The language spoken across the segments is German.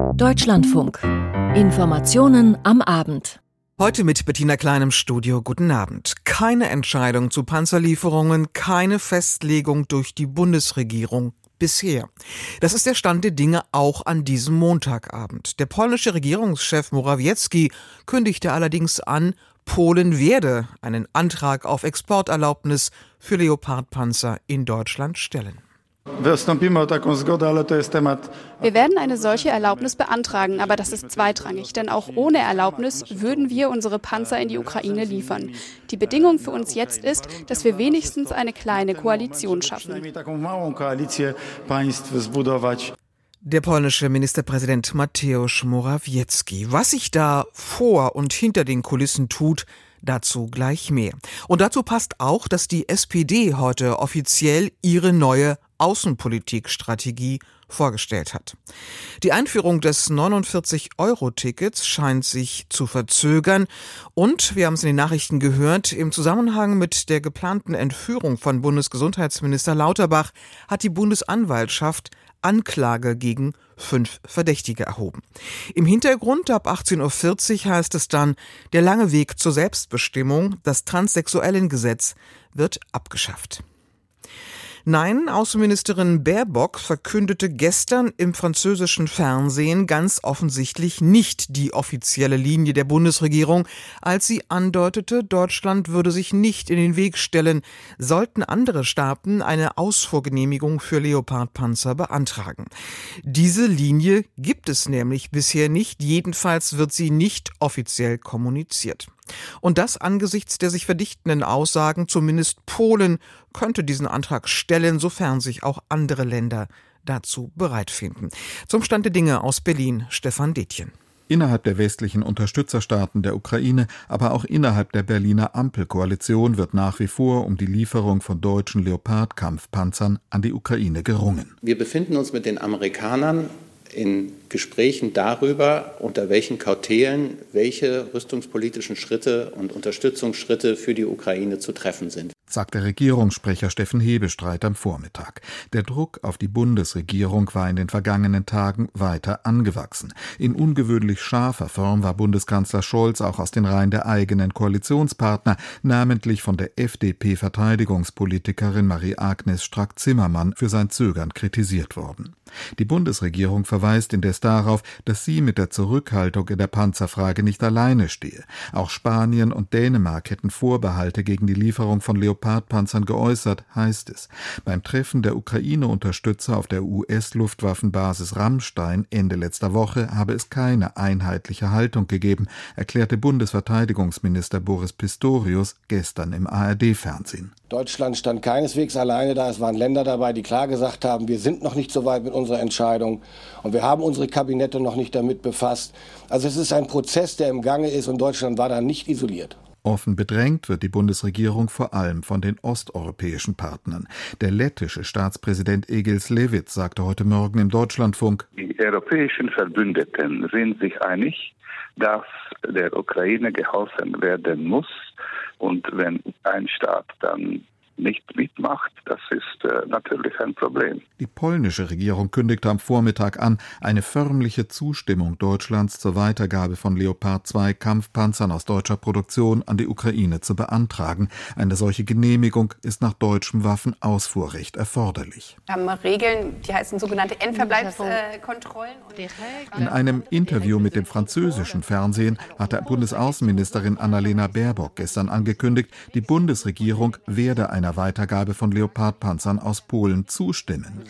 Deutschlandfunk. Informationen am Abend. Heute mit Bettina Klein im Studio. Guten Abend. Keine Entscheidung zu Panzerlieferungen, keine Festlegung durch die Bundesregierung bisher. Das ist der Stand der Dinge auch an diesem Montagabend. Der polnische Regierungschef Morawiecki kündigte allerdings an, Polen werde einen Antrag auf Exporterlaubnis für Leopardpanzer in Deutschland stellen. Wir werden eine solche Erlaubnis beantragen, aber das ist zweitrangig, denn auch ohne Erlaubnis würden wir unsere Panzer in die Ukraine liefern. Die Bedingung für uns jetzt ist, dass wir wenigstens eine kleine Koalition schaffen. Der polnische Ministerpräsident Mateusz Morawiecki. Was sich da vor und hinter den Kulissen tut, Dazu gleich mehr. Und dazu passt auch, dass die SPD heute offiziell ihre neue Außenpolitikstrategie vorgestellt hat. Die Einführung des 49-Euro-Tickets scheint sich zu verzögern und, wir haben es in den Nachrichten gehört, im Zusammenhang mit der geplanten Entführung von Bundesgesundheitsminister Lauterbach hat die Bundesanwaltschaft Anklage gegen fünf Verdächtige erhoben. Im Hintergrund ab 18.40 Uhr heißt es dann, der lange Weg zur Selbstbestimmung, das Transsexuellengesetz wird abgeschafft. Nein, Außenministerin Baerbock verkündete gestern im französischen Fernsehen ganz offensichtlich nicht die offizielle Linie der Bundesregierung, als sie andeutete, Deutschland würde sich nicht in den Weg stellen, sollten andere Staaten eine Ausfuhrgenehmigung für Leopardpanzer beantragen. Diese Linie gibt es nämlich bisher nicht, jedenfalls wird sie nicht offiziell kommuniziert. Und das angesichts der sich verdichtenden Aussagen, zumindest Polen könnte diesen Antrag stellen, sofern sich auch andere Länder dazu bereit finden. Zum Stand der Dinge aus Berlin, Stefan Detjen. Innerhalb der westlichen Unterstützerstaaten der Ukraine, aber auch innerhalb der Berliner Ampelkoalition wird nach wie vor um die Lieferung von deutschen Leopard-Kampfpanzern an die Ukraine gerungen. Wir befinden uns mit den Amerikanern in Gesprächen darüber, unter welchen Kautelen welche rüstungspolitischen Schritte und Unterstützungsschritte für die Ukraine zu treffen sind sagt der Regierungssprecher Steffen Hebestreit am Vormittag. Der Druck auf die Bundesregierung war in den vergangenen Tagen weiter angewachsen. In ungewöhnlich scharfer Form war Bundeskanzler Scholz auch aus den Reihen der eigenen Koalitionspartner, namentlich von der FDP-Verteidigungspolitikerin Marie-Agnes Strack-Zimmermann, für sein Zögern kritisiert worden. Die Bundesregierung verweist indes darauf, dass sie mit der Zurückhaltung in der Panzerfrage nicht alleine stehe. Auch Spanien und Dänemark hätten Vorbehalte gegen die Lieferung von Leopardpanzern geäußert, heißt es. Beim Treffen der Ukraine-Unterstützer auf der US-Luftwaffenbasis Rammstein Ende letzter Woche habe es keine einheitliche Haltung gegeben, erklärte Bundesverteidigungsminister Boris Pistorius gestern im ARD-Fernsehen. Deutschland stand keineswegs alleine da. Es waren Länder dabei, die klar gesagt haben, wir sind noch nicht so weit mit unserer Entscheidung und wir haben unsere Kabinette noch nicht damit befasst. Also es ist ein Prozess, der im Gange ist und Deutschland war da nicht isoliert. Offen bedrängt wird die Bundesregierung vor allem von den osteuropäischen Partnern. Der lettische Staatspräsident Egils Levit sagte heute Morgen im Deutschlandfunk, Die europäischen Verbündeten sind sich einig, dass der Ukraine geholfen werden muss und wenn ein Staat dann nicht mitmacht, das ist äh, natürlich ein Problem. Die polnische Regierung kündigte am Vormittag an, eine förmliche Zustimmung Deutschlands zur Weitergabe von Leopard 2 Kampfpanzern aus deutscher Produktion an die Ukraine zu beantragen. Eine solche Genehmigung ist nach deutschem Waffenausfuhrrecht erforderlich. Wir haben Regeln, die heißen sogenannte Endverbleibskontrollen. In einem Interview mit dem französischen Fernsehen hatte Bundesaußenministerin Annalena Baerbock gestern angekündigt, die Bundesregierung werde einer einer Weitergabe von Leopardpanzern aus Polen zustimmen.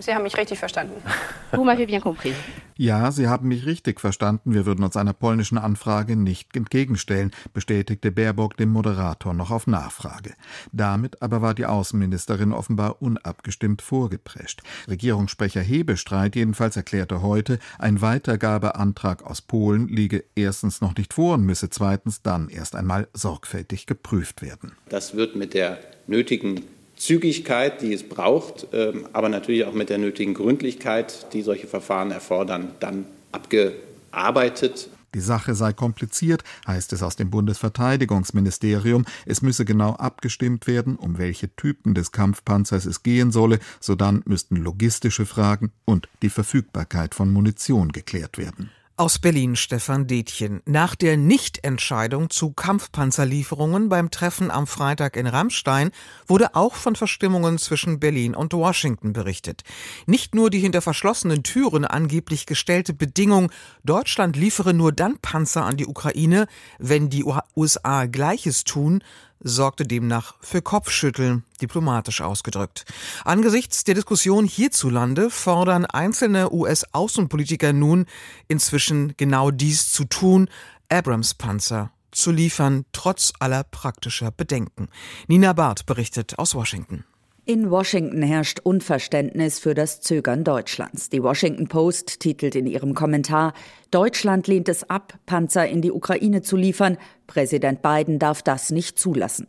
Sie haben mich richtig verstanden. Vous m'avez bien compris. Ja, Sie haben mich richtig verstanden. Wir würden uns einer polnischen Anfrage nicht entgegenstellen, bestätigte Baerbock dem Moderator noch auf Nachfrage. Damit aber war die Außenministerin offenbar unabgestimmt vorgeprescht. Regierungssprecher Hebestreit jedenfalls erklärte heute, ein Weitergabeantrag aus Polen liege erstens noch nicht vor und müsse zweitens dann erst einmal sorgfältig geprüft werden. Das wird mit der nötigen Zügigkeit, die es braucht, ähm, aber natürlich auch mit der nötigen Gründlichkeit, die solche Verfahren erfordern, dann abgearbeitet Die Sache sei kompliziert, heißt es aus dem Bundesverteidigungsministerium. Es müsse genau abgestimmt werden, um welche Typen des Kampfpanzers es gehen solle. Sodann müssten logistische Fragen und die Verfügbarkeit von Munition geklärt werden. Aus Berlin Stefan Detjen. Nach der Nichtentscheidung zu Kampfpanzerlieferungen beim Treffen am Freitag in Rammstein wurde auch von Verstimmungen zwischen Berlin und Washington berichtet. Nicht nur die hinter verschlossenen Türen angeblich gestellte Bedingung, Deutschland liefere nur dann Panzer an die Ukraine, wenn die USA Gleiches tun, sorgte demnach für Kopfschütteln, diplomatisch ausgedrückt. Angesichts der Diskussion hierzulande fordern einzelne US-Außenpolitiker nun inzwischen genau dies zu tun, Abrams-Panzer zu liefern, trotz aller praktischer Bedenken. Nina Barth berichtet aus Washington. In Washington herrscht Unverständnis für das Zögern Deutschlands. Die Washington Post titelt in ihrem Kommentar, Deutschland lehnt es ab, Panzer in die Ukraine zu liefern. Präsident Biden darf das nicht zulassen.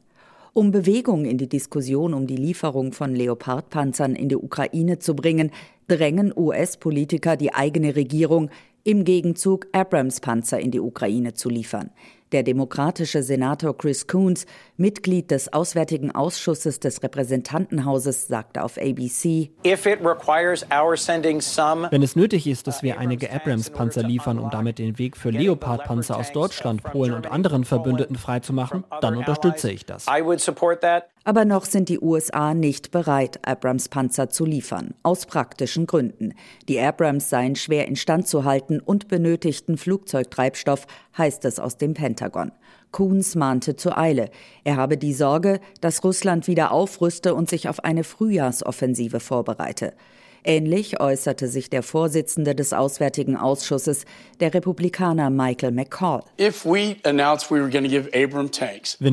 Um Bewegung in die Diskussion um die Lieferung von Leopardpanzern in die Ukraine zu bringen, drängen US-Politiker die eigene Regierung, im Gegenzug Abrams-Panzer in die Ukraine zu liefern. Der demokratische Senator Chris Coons, Mitglied des Auswärtigen Ausschusses des Repräsentantenhauses, sagte auf ABC, wenn es nötig ist, dass wir einige Abrams-Panzer liefern, um damit den Weg für Leopard-Panzer aus Deutschland, Polen und anderen Verbündeten freizumachen, dann unterstütze ich das. Aber noch sind die USA nicht bereit, Abrams-Panzer zu liefern, aus praktischen Gründen. Die Abrams seien schwer instand zu halten und benötigten Flugzeugtreibstoff, heißt es aus dem Pentagon. Coons mahnte zur Eile. Er habe die Sorge, dass Russland wieder aufrüste und sich auf eine Frühjahrsoffensive vorbereite. Ähnlich äußerte sich der Vorsitzende des Auswärtigen Ausschusses, der Republikaner Michael McCall. Wenn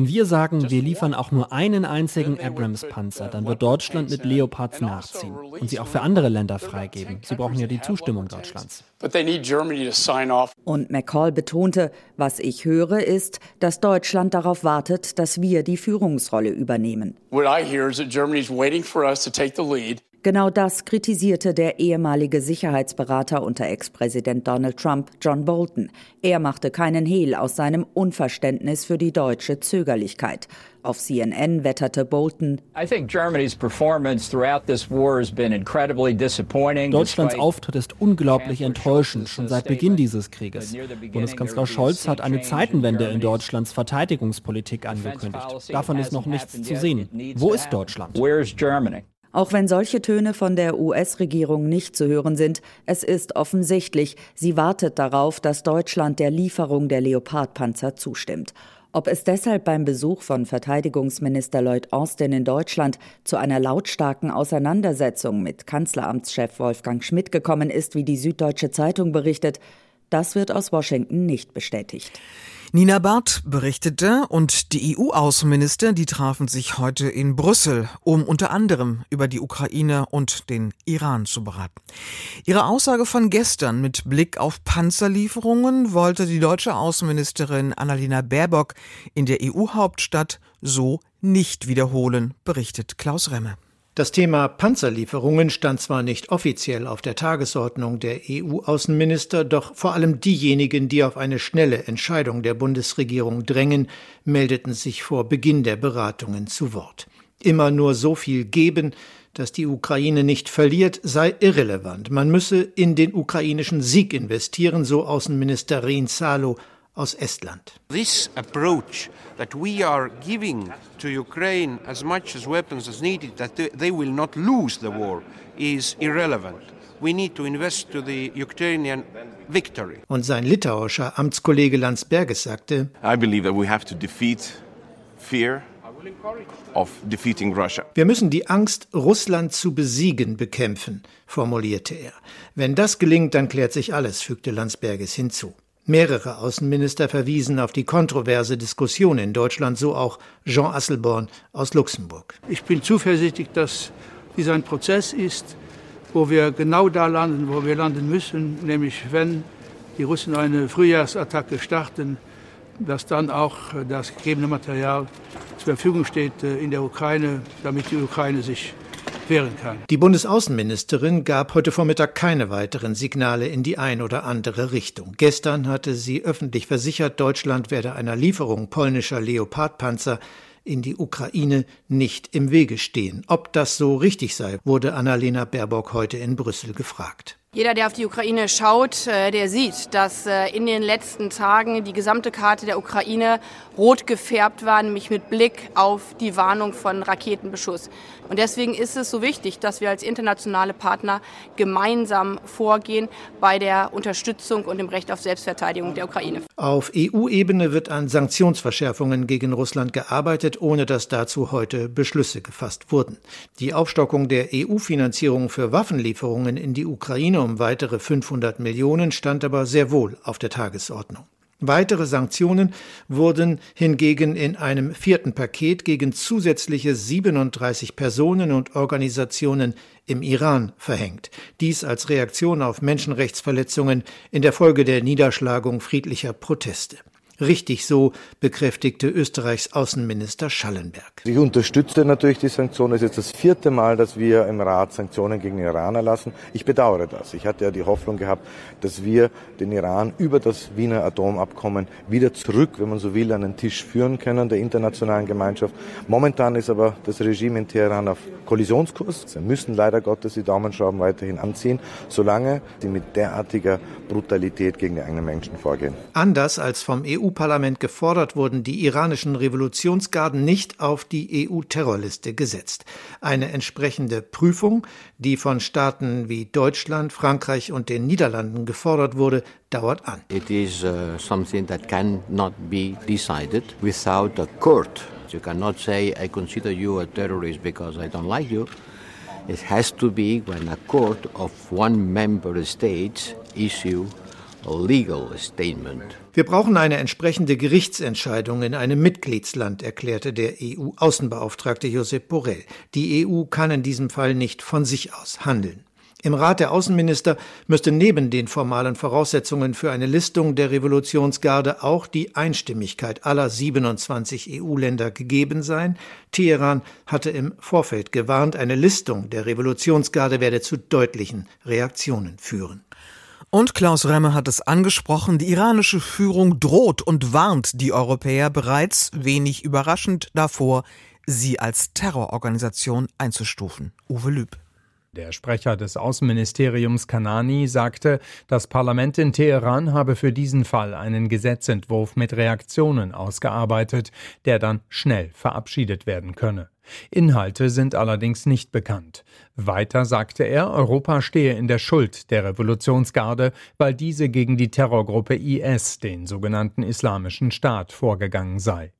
wir sagen, wir liefern auch nur einen einzigen Abrams-Panzer, dann wird Deutschland mit Leopards nachziehen und sie auch für andere Länder freigeben. Sie brauchen ja die Zustimmung Deutschlands. Und McCall betonte, was ich höre, ist, dass Deutschland darauf wartet, dass wir die Führungsrolle übernehmen. What I hear is that Germany is waiting for us to take the lead Genau das kritisierte der ehemalige Sicherheitsberater unter Ex-Präsident Donald Trump, John Bolton. Er machte keinen Hehl aus seinem Unverständnis für die deutsche Zögerlichkeit. Auf CNN wetterte Bolton. Deutschlands Auftritt ist unglaublich enttäuschend, schon seit Beginn dieses Krieges. Bundeskanzler Scholz hat eine Zeitenwende in Deutschlands Verteidigungspolitik angekündigt. Davon ist noch nichts zu sehen. Wo ist Deutschland? Auch wenn solche Töne von der US-Regierung nicht zu hören sind, es ist offensichtlich, sie wartet darauf, dass Deutschland der Lieferung der Leopardpanzer zustimmt. Ob es deshalb beim Besuch von Verteidigungsminister Lloyd Austin in Deutschland zu einer lautstarken Auseinandersetzung mit Kanzleramtschef Wolfgang Schmidt gekommen ist, wie die Süddeutsche Zeitung berichtet, das wird aus Washington nicht bestätigt. Nina Barth berichtete und die EU-Außenminister, die trafen sich heute in Brüssel, um unter anderem über die Ukraine und den Iran zu beraten. Ihre Aussage von gestern mit Blick auf Panzerlieferungen wollte die deutsche Außenministerin Annalena Baerbock in der EU-Hauptstadt so nicht wiederholen, berichtet Klaus Remme. Das Thema Panzerlieferungen stand zwar nicht offiziell auf der Tagesordnung der EU-Außenminister, doch vor allem diejenigen, die auf eine schnelle Entscheidung der Bundesregierung drängen, meldeten sich vor Beginn der Beratungen zu Wort. Immer nur so viel geben, dass die Ukraine nicht verliert, sei irrelevant. Man müsse in den ukrainischen Sieg investieren, so Außenminister Rinzalo aus Estland. This approach that we are giving to Ukraine as much as weapons as needed that they will not lose the war is irrelevant. We need to invest to the Ukrainian victory. Und sein litauischer Amtskollege Landsbergis sagte, I believe that we have to defeat fear of defeating Russia. Wir müssen die Angst, Russland zu besiegen, bekämpfen, formulierte er. Wenn das gelingt, dann klärt sich alles, fügte Landsbergis hinzu. Mehrere Außenminister verwiesen auf die kontroverse Diskussion in Deutschland, so auch Jean Asselborn aus Luxemburg. Ich bin zuversichtlich, dass dies ein Prozess ist, wo wir genau da landen, wo wir landen müssen, nämlich wenn die Russen eine Frühjahrsattacke starten, dass dann auch das gegebene Material zur Verfügung steht äh, in der Ukraine, damit die Ukraine sich wehren kann. Die Bundesaußenministerin gab heute Vormittag keine weiteren Signale in die ein oder andere Richtung. Gestern hatte sie öffentlich versichert, Deutschland werde einer Lieferung polnischer Leopardpanzer in die Ukraine nicht im Wege stehen. Ob das so richtig sei, wurde Annalena Baerbock heute in Brüssel gefragt. Jeder, der auf die Ukraine schaut, äh, der sieht, dass äh, in den letzten Tagen die gesamte Karte der Ukraine rot gefärbt war, nämlich mit Blick auf die Warnung von Raketenbeschuss. Und deswegen ist es so wichtig, dass wir als internationale Partner gemeinsam vorgehen bei der Unterstützung und dem Recht auf Selbstverteidigung der Ukraine. Auf EU-Ebene wird an Sanktionsverschärfungen gegen Russland gearbeitet, ohne dass dazu heute Beschlüsse gefasst wurden. Die Aufstockung der EU-Finanzierung für Waffenlieferungen in die Ukraine um weitere 500 Millionen stand aber sehr wohl auf der Tagesordnung. Weitere Sanktionen wurden hingegen in einem vierten Paket gegen zusätzliche 37 Personen und Organisationen im Iran verhängt. Dies als Reaktion auf Menschenrechtsverletzungen in der Folge der Niederschlagung friedlicher Proteste. Richtig so, bekräftigte Österreichs Außenminister Schallenberg. Ich unterstütze natürlich die Sanktionen. Es ist jetzt das vierte Mal, dass wir im Rat Sanktionen gegen den Iran erlassen. Ich bedauere das. Ich hatte ja die Hoffnung gehabt, dass wir den Iran über das Wiener Atomabkommen wieder zurück, wenn man so will, an den Tisch führen können der internationalen Gemeinschaft. Momentan ist aber das Regime in Teheran auf Kollisionskurs. Sie müssen leider Gottes die Daumenschrauben weiterhin anziehen, solange sie mit derartiger Brutalität gegen die eigenen Menschen vorgehen. Anders als vom EU EU-Parlament gefordert, wurden die iranischen Revolutionsgarden nicht auf die EU-Terrorliste gesetzt. Eine entsprechende Prüfung, die von Staaten wie Deutschland, Frankreich und den Niederlanden gefordert wurde, dauert an. It is uh, something that cannot be decided without a court. You cannot say I consider you a terrorist because I don't like you. It has to be when a court of one member state issue a legal statement. Wir brauchen eine entsprechende Gerichtsentscheidung in einem Mitgliedsland, erklärte der EU-Außenbeauftragte Josep Borrell. Die EU kann in diesem Fall nicht von sich aus handeln. Im Rat der Außenminister müsste neben den formalen Voraussetzungen für eine Listung der Revolutionsgarde auch die Einstimmigkeit aller 27 EU-Länder gegeben sein. Teheran hatte im Vorfeld gewarnt, eine Listung der Revolutionsgarde werde zu deutlichen Reaktionen führen. Und Klaus Remme hat es angesprochen, die iranische Führung droht und warnt die Europäer bereits, wenig überraschend, davor, sie als Terrororganisation einzustufen. Uwe Lüb. Der Sprecher des Außenministeriums Kanani sagte, das Parlament in Teheran habe für diesen Fall einen Gesetzentwurf mit Reaktionen ausgearbeitet, der dann schnell verabschiedet werden könne. Inhalte sind allerdings nicht bekannt. Weiter sagte er, Europa stehe in der Schuld der Revolutionsgarde, weil diese gegen die Terrorgruppe IS, den sogenannten Islamischen Staat, vorgegangen sei.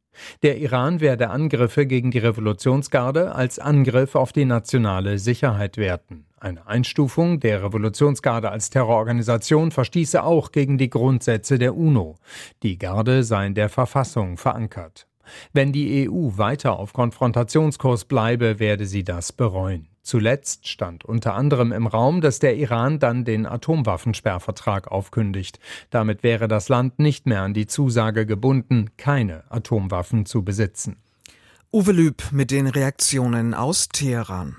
Der Iran werde Angriffe gegen die Revolutionsgarde als Angriff auf die nationale Sicherheit werten. Eine Einstufung der Revolutionsgarde als Terrororganisation verstieße auch gegen die Grundsätze der UNO. Die Garde sei in der Verfassung verankert. Wenn die EU weiter auf Konfrontationskurs bleibe, werde sie das bereuen. Zuletzt stand unter anderem im Raum, dass der Iran dann den Atomwaffensperrvertrag aufkündigt. Damit wäre das Land nicht mehr an die Zusage gebunden, keine Atomwaffen zu besitzen. Uwe Lüb mit den Reaktionen aus Teheran.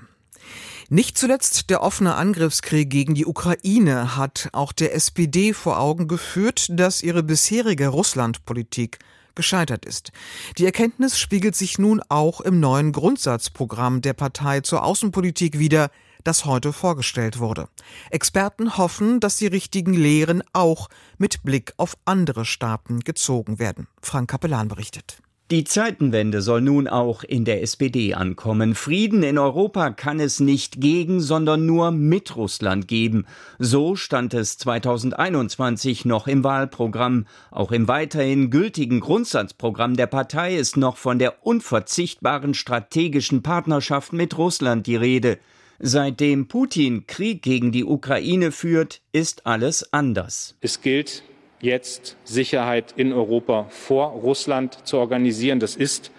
Nicht zuletzt der offene Angriffskrieg gegen die Ukraine hat auch der SPD vor Augen geführt, dass ihre bisherige Russlandpolitik gescheitert ist. Die Erkenntnis spiegelt sich nun auch im neuen Grundsatzprogramm der Partei zur Außenpolitik wider, das heute vorgestellt wurde. Experten hoffen, dass die richtigen Lehren auch mit Blick auf andere Staaten gezogen werden. Frank Kapellan berichtet. Die Zeitenwende soll nun auch in der SPD ankommen. Frieden in Europa kann es nicht gegen, sondern nur mit Russland geben. So stand es 2021 noch im Wahlprogramm. Auch im weiterhin gültigen Grundsatzprogramm der Partei ist noch von der unverzichtbaren strategischen Partnerschaft mit Russland die Rede. Seitdem Putin Krieg gegen die Ukraine führt, ist alles anders. Es gilt jetzt Sicherheit in Europa vor Russland zu organisieren. Das ist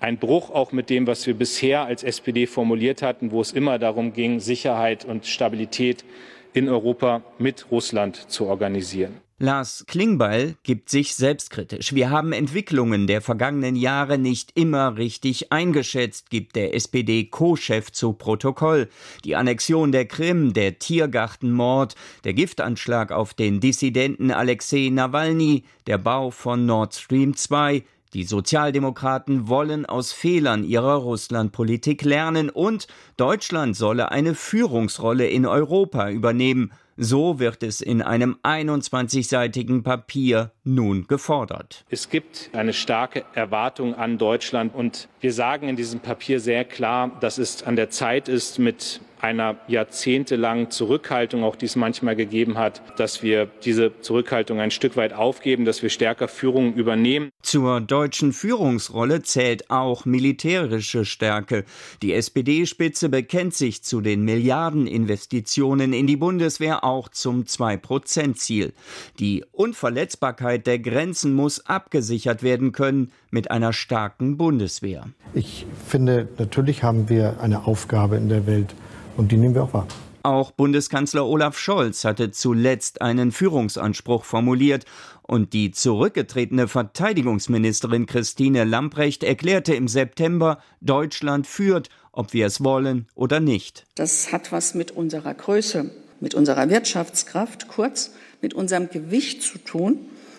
ein Bruch auch mit dem, was wir bisher als SPD formuliert hatten, wo es immer darum ging, Sicherheit und Stabilität in Europa mit Russland zu organisieren. Lars Klingbeil gibt sich selbstkritisch. Wir haben Entwicklungen der vergangenen Jahre nicht immer richtig eingeschätzt, gibt der SPD-Co-Chef zu Protokoll. Die Annexion der Krim, der Tiergartenmord, der Giftanschlag auf den Dissidenten Alexei Nawalny, der Bau von Nord Stream 2, die Sozialdemokraten wollen aus Fehlern ihrer Russlandpolitik lernen und Deutschland solle eine Führungsrolle in Europa übernehmen. So wird es in einem 21-seitigen Papier nun gefordert. Es gibt eine starke Erwartung an Deutschland und wir sagen in diesem Papier sehr klar, dass es an der Zeit ist, mit einer jahrzehntelangen Zurückhaltung, auch die es manchmal gegeben hat, dass wir diese Zurückhaltung ein Stück weit aufgeben, dass wir stärker Führung übernehmen. Zur deutschen Führungsrolle zählt auch militärische Stärke. Die SPD-Spitze bekennt sich zu den Milliardeninvestitionen in die Bundeswehr auch zum 2-Prozent-Ziel. Die Unverletzbarkeit der Grenzen muss abgesichert werden können mit einer starken Bundeswehr. Ich finde, natürlich haben wir eine Aufgabe in der Welt und die nehmen wir auch wahr. Auch Bundeskanzler Olaf Scholz hatte zuletzt einen Führungsanspruch formuliert und die zurückgetretene Verteidigungsministerin Christine Lamprecht erklärte im September, Deutschland führt, ob wir es wollen oder nicht. Das hat was mit unserer Größe, mit unserer Wirtschaftskraft, kurz mit unserem Gewicht zu tun.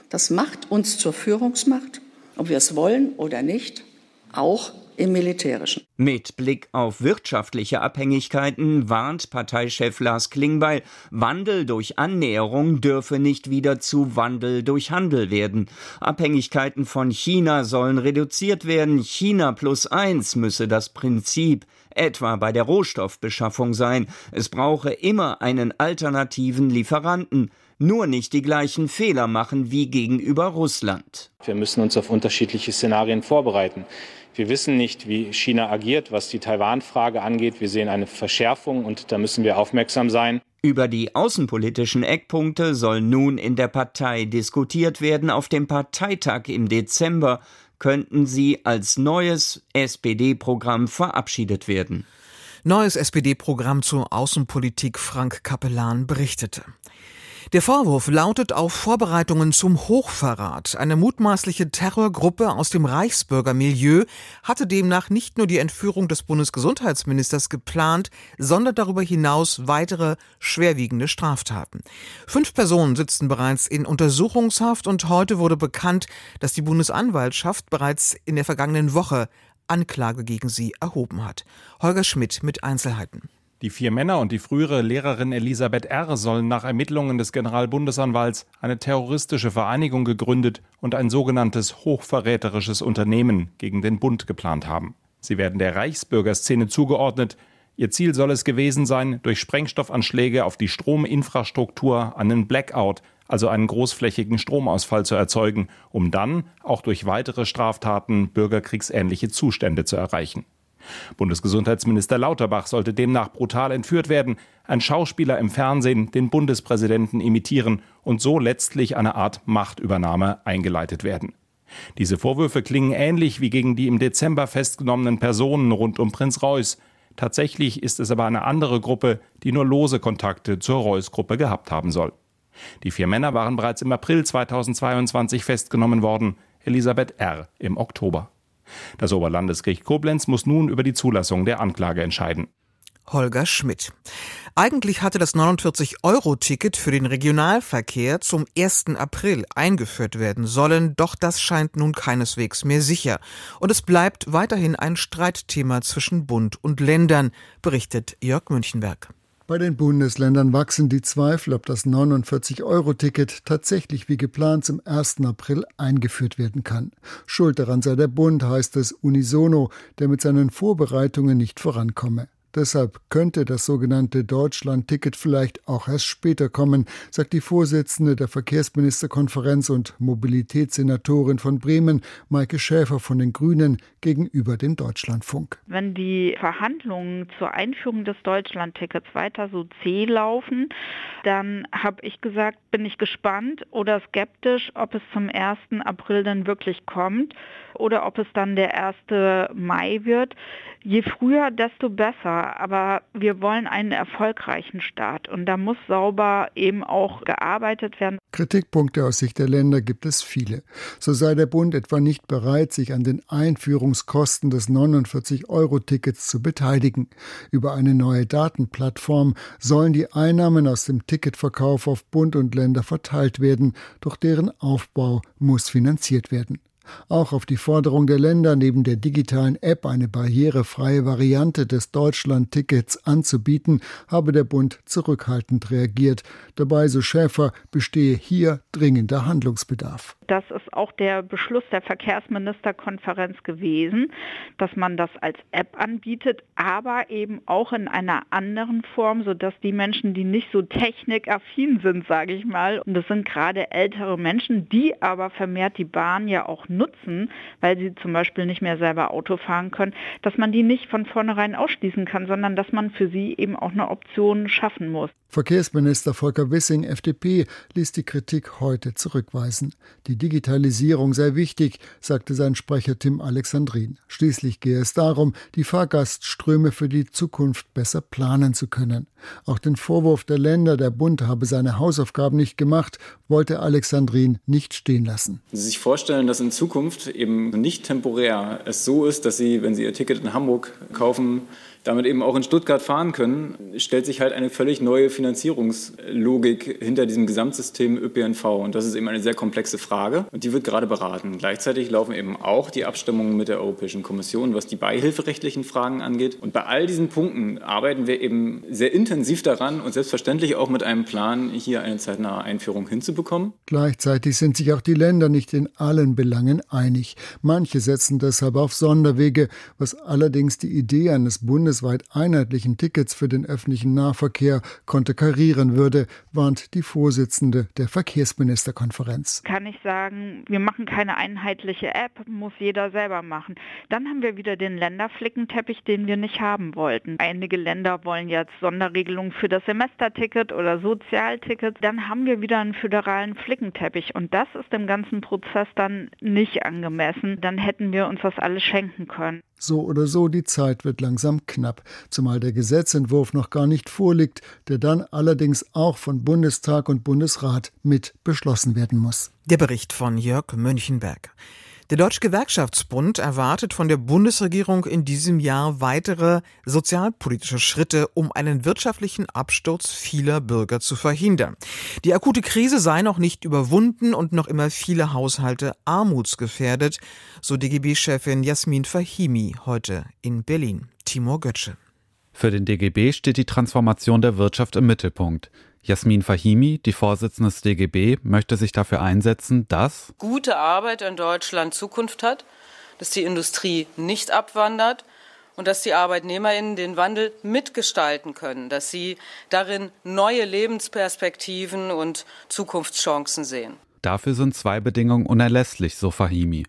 Das macht uns zur Führungsmacht, ob wir es wollen oder nicht, auch im Militärischen. Mit Blick auf wirtschaftliche Abhängigkeiten warnt Parteichef Lars Klingbeil, Wandel durch Annäherung dürfe nicht wieder zu Wandel durch Handel werden. Abhängigkeiten von China sollen reduziert werden. China plus eins müsse das Prinzip etwa bei der Rohstoffbeschaffung sein. Es brauche immer einen alternativen Lieferanten nur nicht die gleichen Fehler machen wie gegenüber Russland. Wir müssen uns auf unterschiedliche Szenarien vorbereiten. Wir wissen nicht, wie China agiert, was die Taiwan-Frage angeht. Wir sehen eine Verschärfung und da müssen wir aufmerksam sein. Über die außenpolitischen Eckpunkte soll nun in der Partei diskutiert werden. Auf dem Parteitag im Dezember könnten sie als neues SPD-Programm verabschiedet werden. Neues SPD-Programm zur Außenpolitik Frank Kapellan berichtete. Der Vorwurf lautet auf Vorbereitungen zum Hochverrat. Eine mutmaßliche Terrorgruppe aus dem Reichsbürgermilieu hatte demnach nicht nur die Entführung des Bundesgesundheitsministers geplant, sondern darüber hinaus weitere schwerwiegende Straftaten. Fünf Personen sitzen bereits in Untersuchungshaft und heute wurde bekannt, dass die Bundesanwaltschaft bereits in der vergangenen Woche Anklage gegen sie erhoben hat. Holger Schmidt mit Einzelheiten. Die vier Männer und die frühere Lehrerin Elisabeth R. sollen nach Ermittlungen des Generalbundesanwalts eine terroristische Vereinigung gegründet und ein sogenanntes hochverräterisches Unternehmen gegen den Bund geplant haben. Sie werden der Reichsbürgerszene zugeordnet. Ihr Ziel soll es gewesen sein, durch Sprengstoffanschläge auf die Strominfrastruktur einen Blackout, also einen großflächigen Stromausfall zu erzeugen, um dann auch durch weitere Straftaten bürgerkriegsähnliche Zustände zu erreichen. Bundesgesundheitsminister Lauterbach sollte demnach brutal entführt werden, ein Schauspieler im Fernsehen den Bundespräsidenten imitieren und so letztlich eine Art Machtübernahme eingeleitet werden. Diese Vorwürfe klingen ähnlich wie gegen die im Dezember festgenommenen Personen rund um Prinz Reuß. Tatsächlich ist es aber eine andere Gruppe, die nur lose Kontakte zur Reuß-Gruppe gehabt haben soll. Die vier Männer waren bereits im April 2022 festgenommen worden, Elisabeth R. im Oktober. Das Oberlandesgericht Koblenz muss nun über die Zulassung der Anklage entscheiden. Holger Schmidt. Eigentlich hatte das 49-Euro-Ticket für den Regionalverkehr zum 1. April eingeführt werden sollen, doch das scheint nun keineswegs mehr sicher. Und es bleibt weiterhin ein Streitthema zwischen Bund und Ländern, berichtet Jörg Münchenberg. Bei den Bundesländern wachsen die Zweifel, ob das 49-Euro-Ticket tatsächlich wie geplant zum 1. April eingeführt werden kann. Schuld daran sei der Bund, heißt es unisono, der mit seinen Vorbereitungen nicht vorankomme. Deshalb könnte das sogenannte Deutschland-Ticket vielleicht auch erst später kommen, sagt die Vorsitzende der Verkehrsministerkonferenz und Mobilitätssenatorin von Bremen, Maike Schäfer von den Grünen, gegenüber dem Deutschlandfunk. Wenn die Verhandlungen zur Einführung des Deutschland-Tickets weiter so zäh laufen, dann habe ich gesagt, bin ich gespannt oder skeptisch, ob es zum 1. April dann wirklich kommt oder ob es dann der 1. Mai wird. Je früher, desto besser aber wir wollen einen erfolgreichen Staat und da muss sauber eben auch gearbeitet werden. Kritikpunkte aus Sicht der Länder gibt es viele. So sei der Bund etwa nicht bereit, sich an den Einführungskosten des 49-Euro-Tickets zu beteiligen. Über eine neue Datenplattform sollen die Einnahmen aus dem Ticketverkauf auf Bund und Länder verteilt werden, doch deren Aufbau muss finanziert werden. Auch auf die Forderung der Länder, neben der digitalen App eine barrierefreie Variante des Deutschland-Tickets anzubieten, habe der Bund zurückhaltend reagiert. Dabei, so Schäfer, bestehe hier dringender Handlungsbedarf. Das ist auch der Beschluss der Verkehrsministerkonferenz gewesen, dass man das als App anbietet, aber eben auch in einer anderen Form, sodass die Menschen, die nicht so technikaffin sind, sage ich mal, und das sind gerade ältere Menschen, die aber vermehrt die Bahn ja auch nutzen, weil sie zum Beispiel nicht mehr selber Auto fahren können, dass man die nicht von vornherein ausschließen kann, sondern dass man für sie eben auch eine Option schaffen muss. Verkehrsminister Volker Wissing, FDP, ließ die Kritik heute zurückweisen. Die Digitalisierung sei wichtig, sagte sein Sprecher Tim Alexandrin. Schließlich gehe es darum, die Fahrgastströme für die Zukunft besser planen zu können. Auch den Vorwurf der Länder, der Bund habe seine Hausaufgaben nicht gemacht, wollte Alexandrin nicht stehen lassen. Sie sich vorstellen, dass in Zukunft eben nicht temporär es so ist, dass Sie, wenn Sie Ihr Ticket in Hamburg kaufen, damit eben auch in Stuttgart fahren können, stellt sich halt eine völlig neue Finanzierungslogik hinter diesem Gesamtsystem ÖPNV. Und das ist eben eine sehr komplexe Frage und die wird gerade beraten. Gleichzeitig laufen eben auch die Abstimmungen mit der Europäischen Kommission, was die beihilferechtlichen Fragen angeht. Und bei all diesen Punkten arbeiten wir eben sehr intensiv daran und selbstverständlich auch mit einem Plan, hier eine zeitnahe Einführung hinzubekommen. Gleichzeitig sind sich auch die Länder nicht in allen Belangen einig. Manche setzen deshalb auf Sonderwege, was allerdings die Idee eines Bundes bundesweit einheitlichen Tickets für den öffentlichen Nahverkehr konterkarieren würde, warnt die Vorsitzende der Verkehrsministerkonferenz. Kann ich sagen, wir machen keine einheitliche App, muss jeder selber machen. Dann haben wir wieder den Länderflickenteppich, den wir nicht haben wollten. Einige Länder wollen jetzt Sonderregelungen für das Semesterticket oder Sozialticket. Dann haben wir wieder einen föderalen Flickenteppich und das ist im ganzen Prozess dann nicht angemessen. Dann hätten wir uns das alles schenken können. So oder so, die Zeit wird langsam knapp, zumal der Gesetzentwurf noch gar nicht vorliegt, der dann allerdings auch von Bundestag und Bundesrat mit beschlossen werden muss. Der Bericht von Jörg Mönchenberg. Der Deutsche Gewerkschaftsbund erwartet von der Bundesregierung in diesem Jahr weitere sozialpolitische Schritte, um einen wirtschaftlichen Absturz vieler Bürger zu verhindern. Die akute Krise sei noch nicht überwunden und noch immer viele Haushalte armutsgefährdet, so DGB-Chefin Jasmin Fahimi heute in Berlin. Timur Götze. Für den DGB steht die Transformation der Wirtschaft im Mittelpunkt. Jasmin Fahimi, die Vorsitzende des DGB, möchte sich dafür einsetzen, dass gute Arbeit in Deutschland Zukunft hat, dass die Industrie nicht abwandert und dass die Arbeitnehmerinnen den Wandel mitgestalten können, dass sie darin neue Lebensperspektiven und Zukunftschancen sehen. Dafür sind zwei Bedingungen unerlässlich, so Fahimi.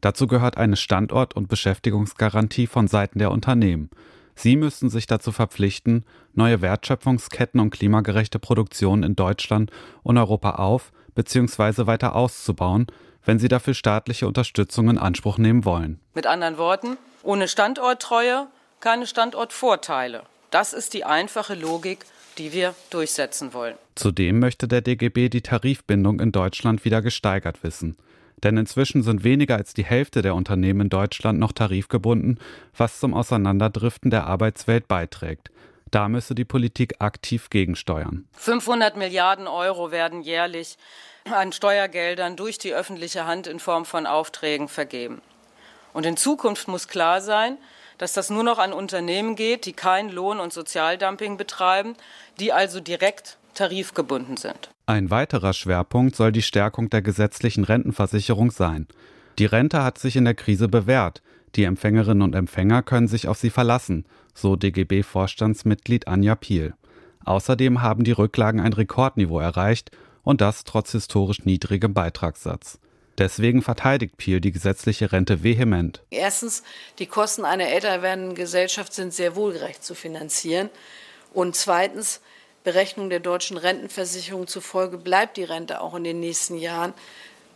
Dazu gehört eine Standort- und Beschäftigungsgarantie von Seiten der Unternehmen. Sie müssten sich dazu verpflichten, neue Wertschöpfungsketten und klimagerechte Produktion in Deutschland und Europa auf bzw. weiter auszubauen, wenn sie dafür staatliche Unterstützung in Anspruch nehmen wollen. Mit anderen Worten, ohne Standorttreue keine Standortvorteile. Das ist die einfache Logik, die wir durchsetzen wollen. Zudem möchte der DGB die Tarifbindung in Deutschland wieder gesteigert wissen. Denn inzwischen sind weniger als die Hälfte der Unternehmen in Deutschland noch tarifgebunden, was zum Auseinanderdriften der Arbeitswelt beiträgt. Da müsse die Politik aktiv gegensteuern. 500 Milliarden Euro werden jährlich an Steuergeldern durch die öffentliche Hand in Form von Aufträgen vergeben. Und in Zukunft muss klar sein, dass das nur noch an Unternehmen geht, die kein Lohn- und Sozialdumping betreiben, die also direkt tarifgebunden sind. Ein weiterer Schwerpunkt soll die Stärkung der gesetzlichen Rentenversicherung sein. Die Rente hat sich in der Krise bewährt. Die Empfängerinnen und Empfänger können sich auf sie verlassen, so DGB-Vorstandsmitglied Anja Piel. Außerdem haben die Rücklagen ein Rekordniveau erreicht und das trotz historisch niedrigem Beitragssatz. Deswegen verteidigt Piel die gesetzliche Rente vehement. Erstens, die Kosten einer älter werdenden Gesellschaft sind sehr wohlgerecht zu finanzieren. Und zweitens, Berechnung der deutschen Rentenversicherung zufolge bleibt die Rente auch in den nächsten Jahren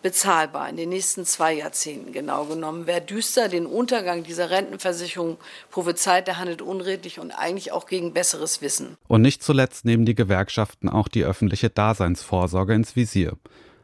bezahlbar in den nächsten zwei Jahrzehnten genau genommen. Wer düster den Untergang dieser Rentenversicherung prophezeit, der handelt unredlich und eigentlich auch gegen besseres Wissen. Und nicht zuletzt nehmen die Gewerkschaften auch die öffentliche Daseinsvorsorge ins Visier.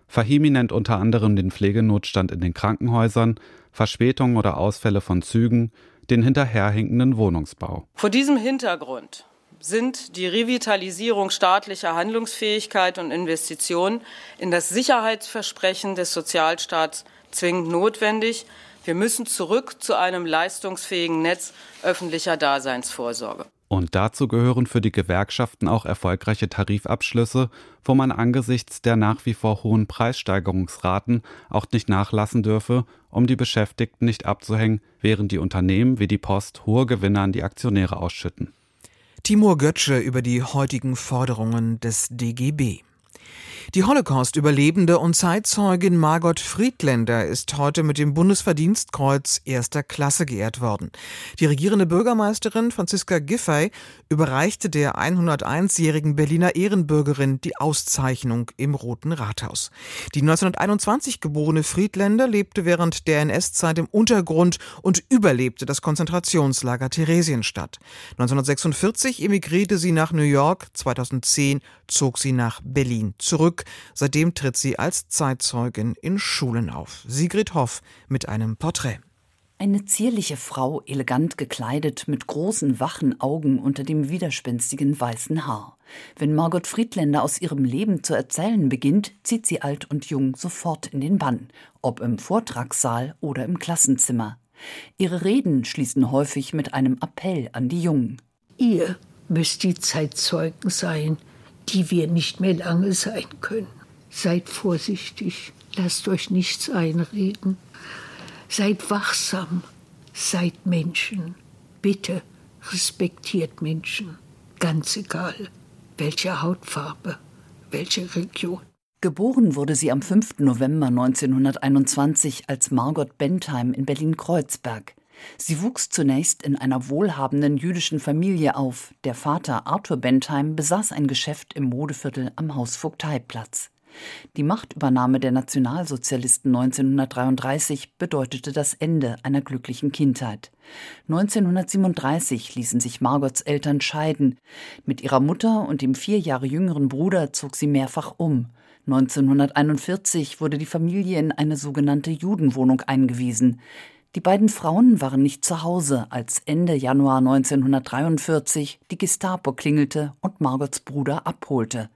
Fahimi nennt unter anderem den Pflegenotstand in den Krankenhäusern, Verspätungen oder Ausfälle von Zügen, den hinterherhinkenden Wohnungsbau. Vor diesem Hintergrund sind die Revitalisierung staatlicher Handlungsfähigkeit und Investitionen in das Sicherheitsversprechen des Sozialstaats zwingend notwendig. Wir müssen zurück zu einem leistungsfähigen Netz öffentlicher Daseinsvorsorge. Und dazu gehören für die Gewerkschaften auch erfolgreiche Tarifabschlüsse, wo man angesichts der nach wie vor hohen Preissteigerungsraten auch nicht nachlassen dürfe, um die Beschäftigten nicht abzuhängen, während die Unternehmen wie die Post hohe Gewinne an die Aktionäre ausschütten. Timur Götzsche über die heutigen Forderungen des DGB. Die Holocaust-Überlebende und Zeitzeugin Margot Friedländer ist heute mit dem Bundesverdienstkreuz erster Klasse geehrt worden. Die regierende Bürgermeisterin Franziska Giffey überreichte der 101-jährigen Berliner Ehrenbürgerin die Auszeichnung im Roten Rathaus. Die 1921 geborene Friedländer lebte während der NS-Zeit im Untergrund und überlebte das Konzentrationslager Theresienstadt. 1946 emigrierte sie nach New York, 2010 zog sie nach Berlin zurück. Seitdem tritt sie als Zeitzeugin in Schulen auf. Sigrid Hoff mit einem Porträt. Eine zierliche Frau, elegant gekleidet, mit großen, wachen Augen unter dem widerspenstigen weißen Haar. Wenn Margot Friedländer aus ihrem Leben zu erzählen beginnt, zieht sie alt und jung sofort in den Bann, ob im Vortragssaal oder im Klassenzimmer. Ihre Reden schließen häufig mit einem Appell an die Jungen. Ihr müsst die Zeitzeugen sein, die wir nicht mehr lange sein können. Seid vorsichtig, lasst euch nichts einreden. Seid wachsam, seid Menschen. Bitte respektiert Menschen, ganz egal, welche Hautfarbe, welche Region. Geboren wurde sie am 5. November 1921 als Margot Bentheim in Berlin-Kreuzberg. Sie wuchs zunächst in einer wohlhabenden jüdischen Familie auf. Der Vater Arthur Bentheim besaß ein Geschäft im Modeviertel am Hausvogteiplatz. Die Machtübernahme der Nationalsozialisten 1933 bedeutete das Ende einer glücklichen Kindheit. 1937 ließen sich Margots Eltern scheiden. Mit ihrer Mutter und dem vier Jahre jüngeren Bruder zog sie mehrfach um. 1941 wurde die Familie in eine sogenannte Judenwohnung eingewiesen. Die beiden Frauen waren nicht zu Hause, als Ende Januar 1943 die Gestapo klingelte und Margots Bruder abholte.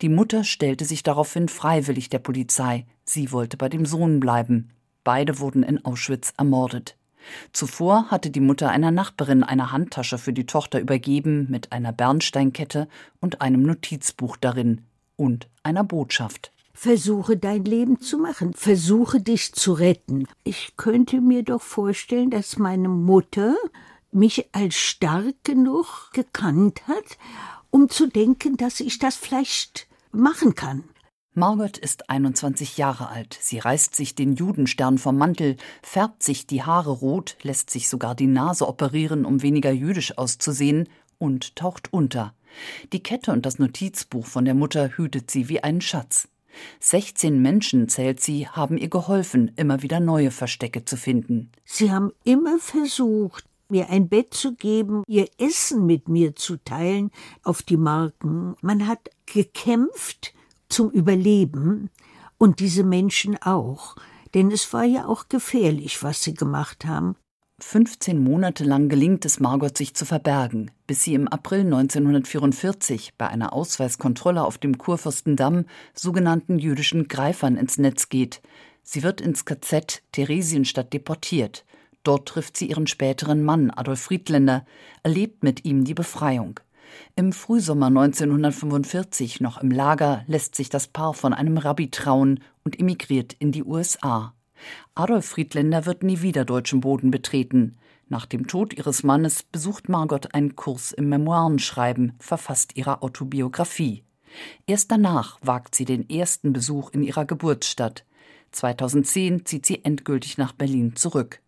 Die Mutter stellte sich daraufhin freiwillig der Polizei. Sie wollte bei dem Sohn bleiben. Beide wurden in Auschwitz ermordet. Zuvor hatte die Mutter einer Nachbarin eine Handtasche für die Tochter übergeben mit einer Bernsteinkette und einem Notizbuch darin und einer Botschaft. Versuche dein Leben zu machen. Versuche dich zu retten. Ich könnte mir doch vorstellen, dass meine Mutter mich als stark genug gekannt hat, um zu denken, dass ich das vielleicht machen kann. Margot ist 21 Jahre alt. Sie reißt sich den Judenstern vom Mantel, färbt sich die Haare rot, lässt sich sogar die Nase operieren, um weniger jüdisch auszusehen, und taucht unter. Die Kette und das Notizbuch von der Mutter hütet sie wie einen Schatz. 16 Menschen, zählt sie, haben ihr geholfen, immer wieder neue Verstecke zu finden. Sie haben immer versucht, mir ein Bett zu geben, ihr Essen mit mir zu teilen auf die Marken. Man hat gekämpft zum Überleben und diese Menschen auch. Denn es war ja auch gefährlich, was sie gemacht haben. 15 Monate lang gelingt es Margot, sich zu verbergen, bis sie im April 1944 bei einer Ausweiskontrolle auf dem Kurfürstendamm sogenannten jüdischen Greifern ins Netz geht. Sie wird ins KZ Theresienstadt deportiert. Dort trifft sie ihren späteren Mann Adolf Friedländer, erlebt mit ihm die Befreiung. Im Frühsommer 1945, noch im Lager, lässt sich das Paar von einem Rabbi trauen und emigriert in die USA. Adolf Friedländer wird nie wieder deutschen Boden betreten. Nach dem Tod ihres Mannes besucht Margot einen Kurs im Memoirenschreiben, verfasst ihre Autobiografie. Erst danach wagt sie den ersten Besuch in ihrer Geburtsstadt. 2010 zieht sie endgültig nach Berlin zurück.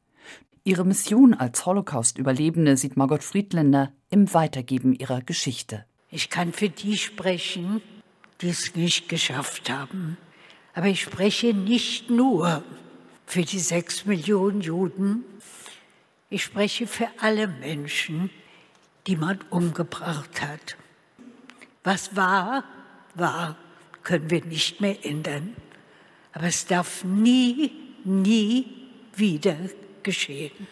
Ihre Mission als Holocaust-Überlebende sieht Margot Friedländer im Weitergeben ihrer Geschichte. Ich kann für die sprechen, die es nicht geschafft haben Aber ich spreche nicht nur für die sechs Millionen Juden, ich spreche für alle Menschen, die man umgebracht hat. Was war, war, können wir nicht mehr ändern. Aber es darf nie, nie wieder geschehen.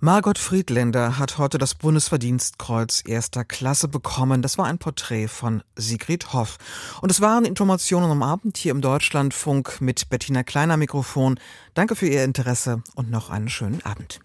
Margot Friedländer hat heute das Bundesverdienstkreuz erster Klasse bekommen. Das war ein Porträt von Sigrid Hoff. Und es waren Informationen am Abend hier im Deutschlandfunk mit Bettina Kleiner Mikrofon. Danke für Ihr Interesse und noch einen schönen Abend.